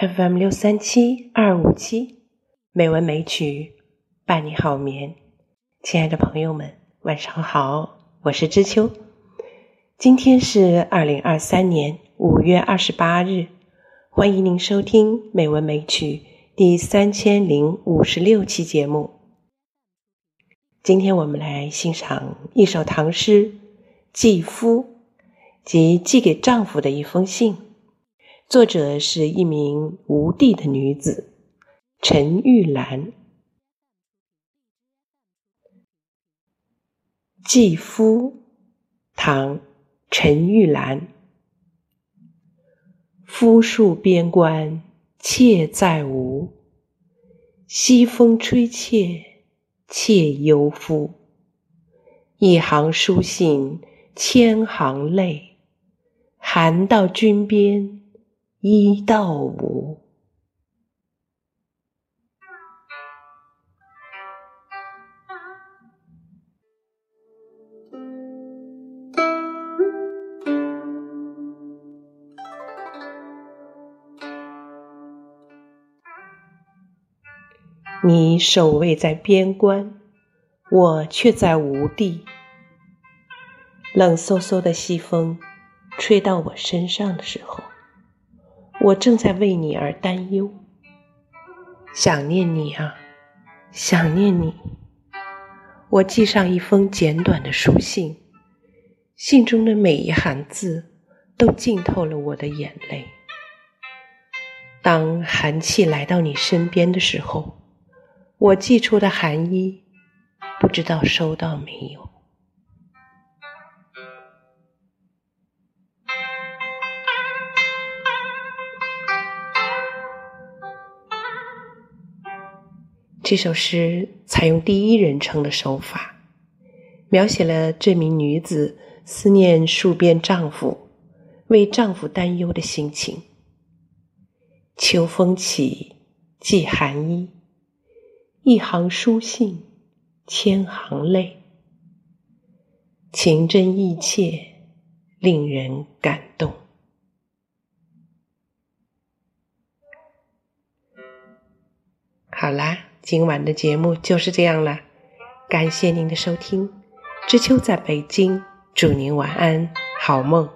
FM 六三七二五七，美文美曲伴你好眠。亲爱的朋友们，晚上好，我是知秋。今天是二零二三年五月二十八日，欢迎您收听《美文美曲》第三千零五十六期节目。今天我们来欣赏一首唐诗《寄夫》，即寄给丈夫的一封信。作者是一名吴地的女子陈玉兰。寄夫，唐，陈玉兰。夫戍边关妾在吴，西风吹妾，妾忧夫。一行书信千行泪，寒到军边。一到五，你守卫在边关，我却在吴地。冷飕飕的西风吹到我身上的时候。我正在为你而担忧，想念你啊，想念你。我寄上一封简短的书信，信中的每一行字都浸透了我的眼泪。当寒气来到你身边的时候，我寄出的寒衣，不知道收到没有。这首诗采用第一人称的手法，描写了这名女子思念戍边丈夫、为丈夫担忧的心情。秋风起，寄寒衣，一行书信，千行泪，情真意切，令人感动。好啦。今晚的节目就是这样了，感谢您的收听。知秋在北京，祝您晚安，好梦。